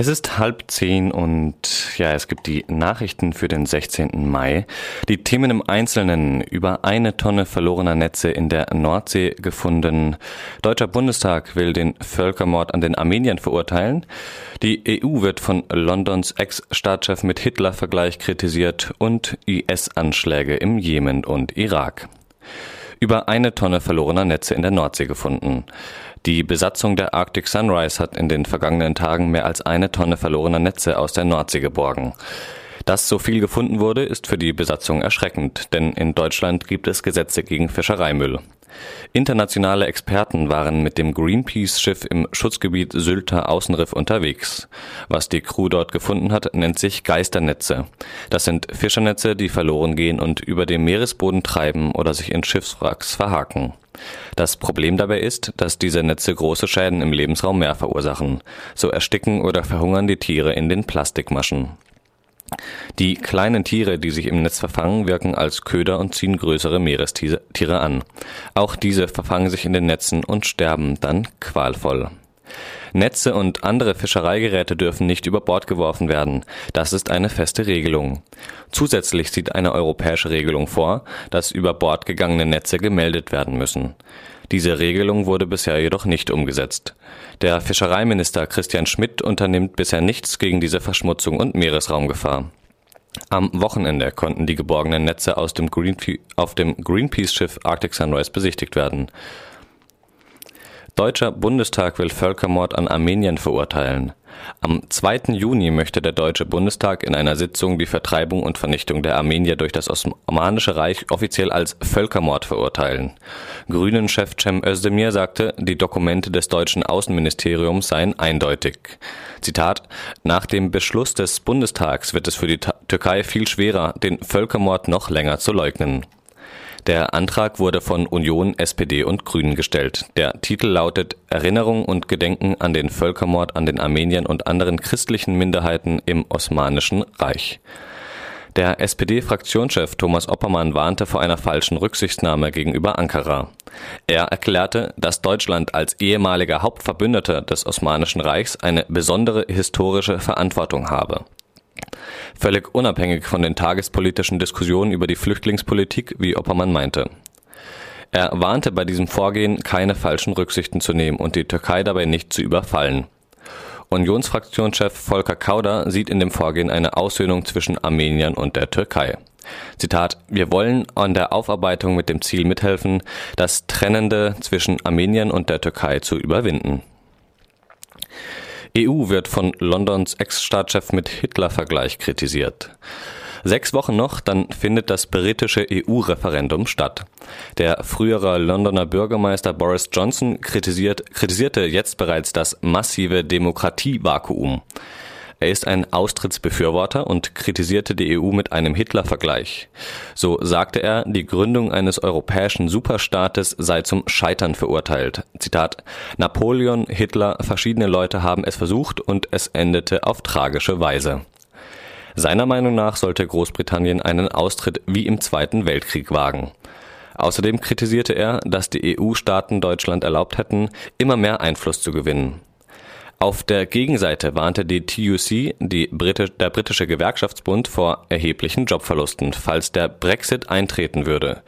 Es ist halb zehn und ja, es gibt die Nachrichten für den 16. Mai. Die Themen im Einzelnen über eine Tonne verlorener Netze in der Nordsee gefunden. Deutscher Bundestag will den Völkermord an den Armeniern verurteilen. Die EU wird von Londons Ex-Staatschef mit Hitler-Vergleich kritisiert und IS-Anschläge im Jemen und Irak über eine Tonne verlorener Netze in der Nordsee gefunden. Die Besatzung der Arctic Sunrise hat in den vergangenen Tagen mehr als eine Tonne verlorener Netze aus der Nordsee geborgen. Dass so viel gefunden wurde, ist für die Besatzung erschreckend, denn in Deutschland gibt es Gesetze gegen Fischereimüll. Internationale Experten waren mit dem Greenpeace-Schiff im Schutzgebiet Sylter Außenriff unterwegs. Was die Crew dort gefunden hat, nennt sich Geisternetze. Das sind Fischernetze, die verloren gehen und über dem Meeresboden treiben oder sich in Schiffswracks verhaken. Das Problem dabei ist, dass diese Netze große Schäden im Lebensraum Meer verursachen. So ersticken oder verhungern die Tiere in den Plastikmaschen. Die kleinen Tiere, die sich im Netz verfangen, wirken als Köder und ziehen größere Meerestiere an. Auch diese verfangen sich in den Netzen und sterben dann qualvoll. Netze und andere Fischereigeräte dürfen nicht über Bord geworfen werden. Das ist eine feste Regelung. Zusätzlich sieht eine europäische Regelung vor, dass über Bord gegangene Netze gemeldet werden müssen. Diese Regelung wurde bisher jedoch nicht umgesetzt. Der Fischereiminister Christian Schmidt unternimmt bisher nichts gegen diese Verschmutzung und Meeresraumgefahr. Am Wochenende konnten die geborgenen Netze aus dem Greenpe auf dem Greenpeace-Schiff Arctic Sunrise besichtigt werden. Deutscher Bundestag will Völkermord an Armenien verurteilen. Am 2. Juni möchte der Deutsche Bundestag in einer Sitzung die Vertreibung und Vernichtung der Armenier durch das Osmanische Reich offiziell als Völkermord verurteilen. Grünen-Chef Cem Özdemir sagte, die Dokumente des deutschen Außenministeriums seien eindeutig. Zitat, nach dem Beschluss des Bundestags wird es für die Türkei viel schwerer, den Völkermord noch länger zu leugnen. Der Antrag wurde von Union, SPD und Grünen gestellt. Der Titel lautet Erinnerung und Gedenken an den Völkermord an den Armeniern und anderen christlichen Minderheiten im Osmanischen Reich. Der SPD-Fraktionschef Thomas Oppermann warnte vor einer falschen Rücksichtnahme gegenüber Ankara. Er erklärte, dass Deutschland als ehemaliger Hauptverbündeter des Osmanischen Reichs eine besondere historische Verantwortung habe. Völlig unabhängig von den tagespolitischen Diskussionen über die Flüchtlingspolitik, wie Oppermann meinte. Er warnte bei diesem Vorgehen, keine falschen Rücksichten zu nehmen und die Türkei dabei nicht zu überfallen. Unionsfraktionschef Volker Kauder sieht in dem Vorgehen eine Aussöhnung zwischen Armeniern und der Türkei. Zitat, wir wollen an der Aufarbeitung mit dem Ziel mithelfen, das Trennende zwischen Armeniern und der Türkei zu überwinden. EU wird von Londons Ex-Staatschef mit Hitler-Vergleich kritisiert. Sechs Wochen noch, dann findet das britische EU-Referendum statt. Der frühere Londoner Bürgermeister Boris Johnson kritisiert, kritisierte jetzt bereits das massive Demokratievakuum. Er ist ein Austrittsbefürworter und kritisierte die EU mit einem Hitler-Vergleich. So sagte er, die Gründung eines europäischen Superstaates sei zum Scheitern verurteilt. Zitat, Napoleon, Hitler, verschiedene Leute haben es versucht und es endete auf tragische Weise. Seiner Meinung nach sollte Großbritannien einen Austritt wie im Zweiten Weltkrieg wagen. Außerdem kritisierte er, dass die EU-Staaten Deutschland erlaubt hätten, immer mehr Einfluss zu gewinnen. Auf der Gegenseite warnte die TUC, die Britisch, der britische Gewerkschaftsbund, vor erheblichen Jobverlusten, falls der Brexit eintreten würde.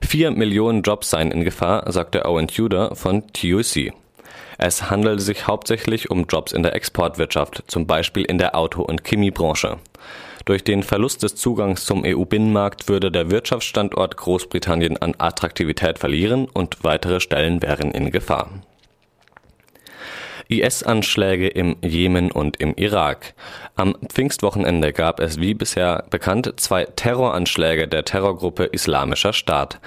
Vier Millionen Jobs seien in Gefahr, sagte Owen Tudor von TUC. Es handelte sich hauptsächlich um Jobs in der Exportwirtschaft, zum Beispiel in der Auto- und Chemiebranche. Durch den Verlust des Zugangs zum EU-Binnenmarkt würde der Wirtschaftsstandort Großbritannien an Attraktivität verlieren und weitere Stellen wären in Gefahr. IS-Anschläge im Jemen und im Irak. Am Pfingstwochenende gab es wie bisher bekannt zwei Terroranschläge der Terrorgruppe Islamischer Staat.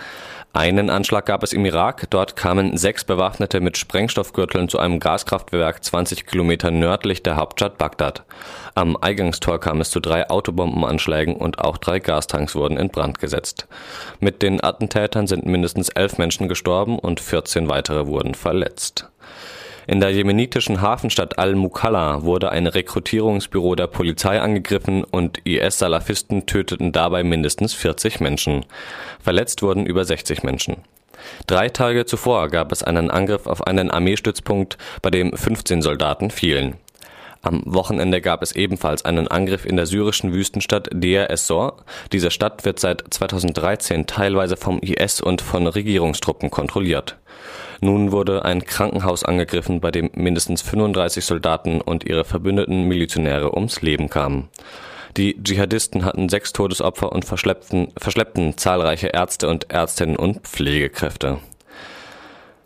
Einen Anschlag gab es im Irak. Dort kamen sechs Bewaffnete mit Sprengstoffgürteln zu einem Gaskraftwerk 20 Kilometer nördlich der Hauptstadt Bagdad. Am Eingangstor kam es zu drei Autobombenanschlägen und auch drei Gastanks wurden in Brand gesetzt. Mit den Attentätern sind mindestens elf Menschen gestorben und 14 weitere wurden verletzt. In der jemenitischen Hafenstadt Al-Mukalla wurde ein Rekrutierungsbüro der Polizei angegriffen und IS-Salafisten töteten dabei mindestens 40 Menschen. Verletzt wurden über 60 Menschen. Drei Tage zuvor gab es einen Angriff auf einen Armeestützpunkt, bei dem 15 Soldaten fielen. Am Wochenende gab es ebenfalls einen Angriff in der syrischen Wüstenstadt Deir es-Zor. Diese Stadt wird seit 2013 teilweise vom IS und von Regierungstruppen kontrolliert. Nun wurde ein Krankenhaus angegriffen, bei dem mindestens 35 Soldaten und ihre verbündeten Milizionäre ums Leben kamen. Die Dschihadisten hatten sechs Todesopfer und verschleppten, verschleppten zahlreiche Ärzte und Ärztinnen und Pflegekräfte.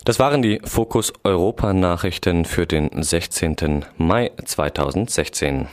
Das waren die Fokus Europa Nachrichten für den 16. Mai 2016.